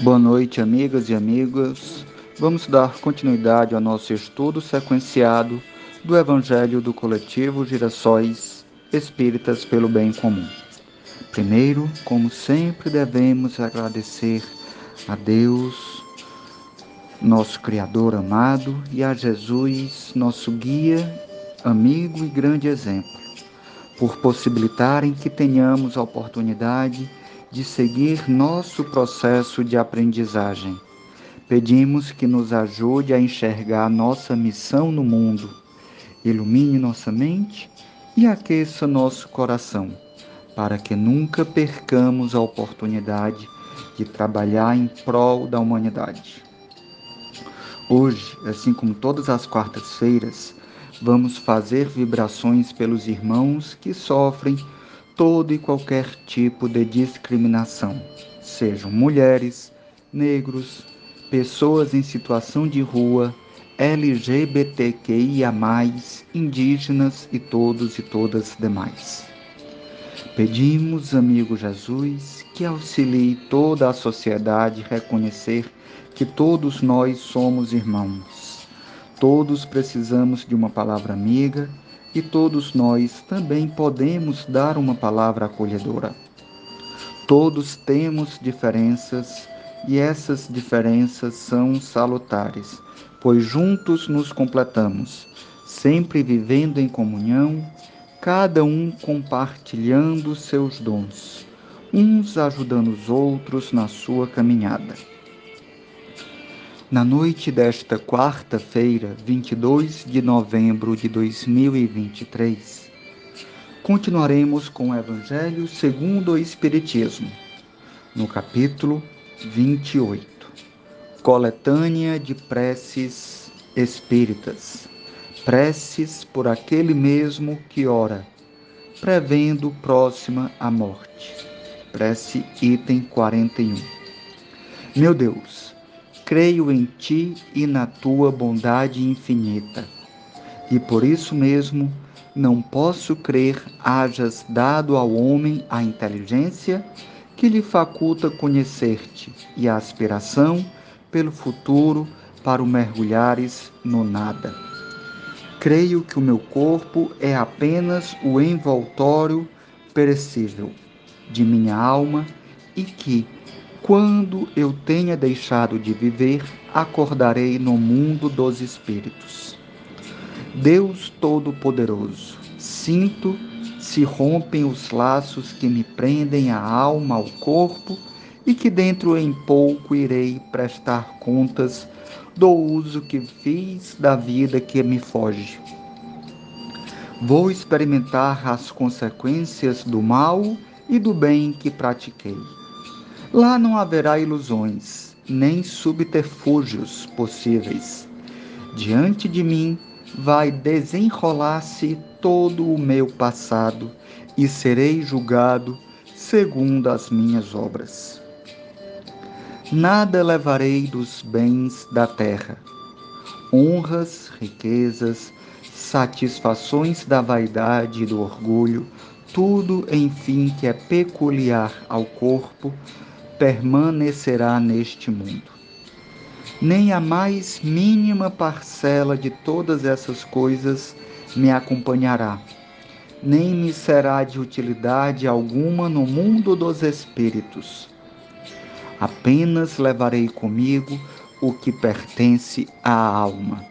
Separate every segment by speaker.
Speaker 1: Boa noite, amigas e amigos. Vamos dar continuidade ao nosso estudo sequenciado do Evangelho do Coletivo Girassóis Espíritas pelo Bem Comum. Primeiro, como sempre, devemos agradecer a Deus, nosso Criador amado, e a Jesus, nosso guia, amigo e grande exemplo, por possibilitarem que tenhamos a oportunidade de seguir nosso processo de aprendizagem. Pedimos que nos ajude a enxergar nossa missão no mundo, ilumine nossa mente e aqueça nosso coração, para que nunca percamos a oportunidade de trabalhar em prol da humanidade. Hoje, assim como todas as quartas-feiras, vamos fazer vibrações pelos irmãos que sofrem todo e qualquer tipo de discriminação, sejam mulheres, negros, pessoas em situação de rua, LGBTQIA, indígenas e todos e todas demais. Pedimos, amigo Jesus, que auxilie toda a sociedade a reconhecer que todos nós somos irmãos. Todos precisamos de uma palavra amiga e todos nós também podemos dar uma palavra acolhedora. Todos temos diferenças e essas diferenças são salutares, pois juntos nos completamos, sempre vivendo em comunhão, cada um compartilhando seus dons, uns ajudando os outros na sua caminhada. Na noite desta quarta-feira, 22 de novembro de 2023, continuaremos com o Evangelho segundo o Espiritismo, no capítulo 28, Coletânea de Preces Espíritas, preces por aquele mesmo que ora, prevendo próxima a morte. Prece item 41. Meu Deus, creio em ti e na tua bondade infinita. E por isso mesmo não posso crer hajas dado ao homem a inteligência que lhe faculta conhecer-te e a aspiração pelo futuro para o mergulhares no nada. Creio que o meu corpo é apenas o envoltório perecível de minha alma e que, quando eu tenha deixado de viver, acordarei no mundo dos espíritos. Deus Todo-Poderoso, sinto se rompem os laços que me prendem a alma ao corpo e que dentro em pouco irei prestar contas do uso que fiz da vida que me foge. Vou experimentar as consequências do mal e do bem que pratiquei Lá não haverá ilusões, nem subterfúgios possíveis. Diante de mim vai desenrolar-se todo o meu passado e serei julgado segundo as minhas obras. Nada levarei dos bens da terra, honras, riquezas, satisfações da vaidade e do orgulho, tudo, enfim, que é peculiar ao corpo, permanecerá neste mundo. Nem a mais mínima parcela de todas essas coisas me acompanhará, nem me será de utilidade alguma no mundo dos espíritos. Apenas levarei comigo o que pertence à alma,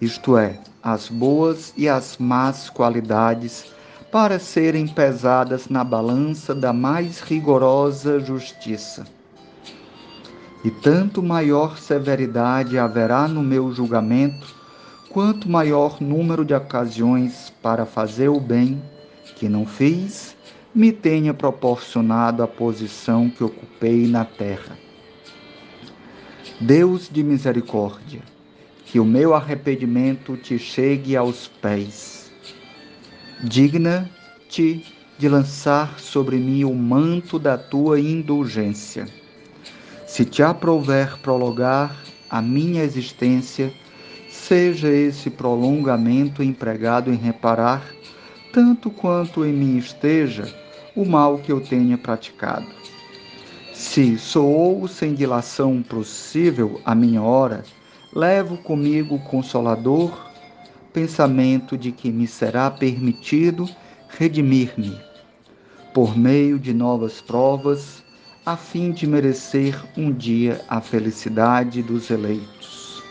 Speaker 1: isto é, as boas e as más qualidades para serem pesadas na balança da mais rigorosa justiça. E tanto maior severidade haverá no meu julgamento, quanto maior número de ocasiões para fazer o bem que não fiz me tenha proporcionado a posição que ocupei na terra. Deus de misericórdia, que o meu arrependimento te chegue aos pés digna-te de lançar sobre mim o manto da tua indulgência. Se te aprouver prolongar a minha existência, seja esse prolongamento empregado em reparar, tanto quanto em mim esteja, o mal que eu tenha praticado. Se soou sem dilação possível a minha hora, levo comigo o consolador pensamento de que me será permitido redimir-me por meio de novas provas, a fim de merecer um dia a felicidade dos eleitos.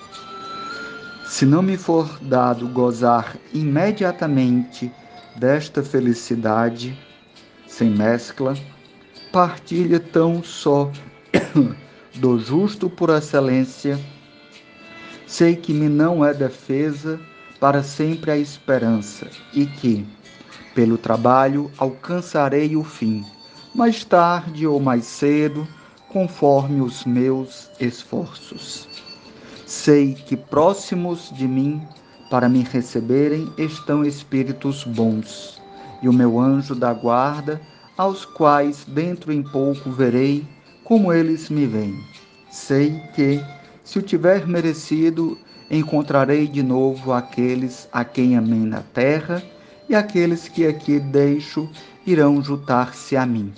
Speaker 1: Se não me for dado gozar imediatamente desta felicidade, sem mescla, partilha tão só do justo por excelência, sei que me não é defesa para sempre a esperança e que, pelo trabalho, alcançarei o fim, mais tarde ou mais cedo, conforme os meus esforços. Sei que próximos de mim, para me receberem, estão espíritos bons, e o meu anjo da guarda aos quais dentro em pouco verei como eles me veem. Sei que, se o tiver merecido, encontrarei de novo aqueles a quem amei na terra, e aqueles que aqui deixo irão juntar-se a mim.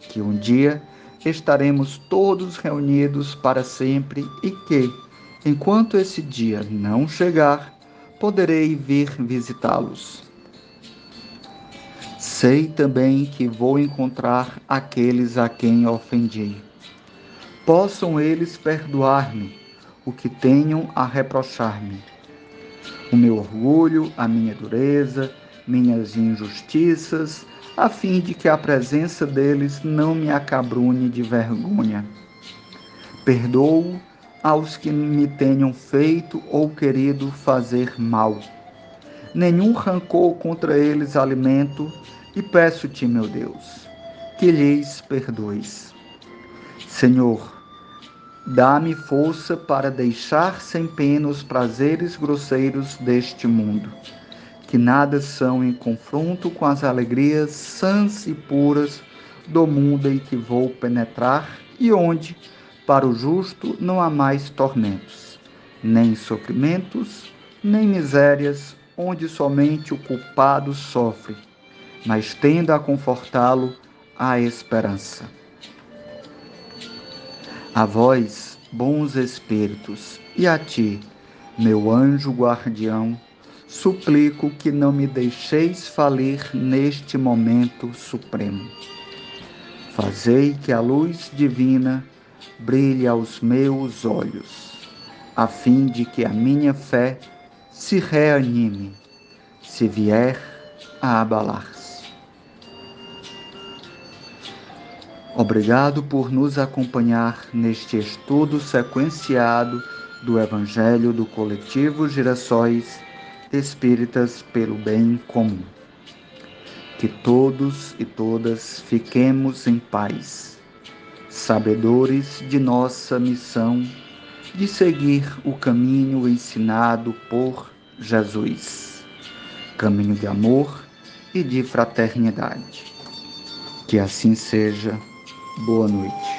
Speaker 1: Que um dia estaremos todos reunidos para sempre e que, enquanto esse dia não chegar, poderei vir visitá-los Sei também que vou encontrar aqueles a quem ofendi. Possam eles perdoar-me o que tenham a reprochar-me. O meu orgulho, a minha dureza, minhas injustiças, a fim de que a presença deles não me acabrune de vergonha. Perdoo aos que me tenham feito ou querido fazer mal. Nenhum rancor contra eles alimento e peço-te, meu Deus, que lhes perdoes. Senhor, dá-me força para deixar sem pena os prazeres grosseiros deste mundo, que nada são em confronto com as alegrias sãs e puras do mundo em que vou penetrar e onde, para o justo, não há mais tormentos, nem sofrimentos, nem misérias, onde somente o culpado sofre mas tenda a confortá-lo a esperança. A vós, bons espíritos, e a ti, meu anjo guardião, suplico que não me deixeis falir neste momento supremo. Fazei que a luz divina brilhe aos meus olhos, a fim de que a minha fé se reanime, se vier a abalar-se. Obrigado por nos acompanhar neste estudo sequenciado do Evangelho do Coletivo Girassóis Espíritas pelo Bem Comum. Que todos e todas fiquemos em paz, sabedores de nossa missão de seguir o caminho ensinado por Jesus caminho de amor e de fraternidade. Que assim seja Boa noite.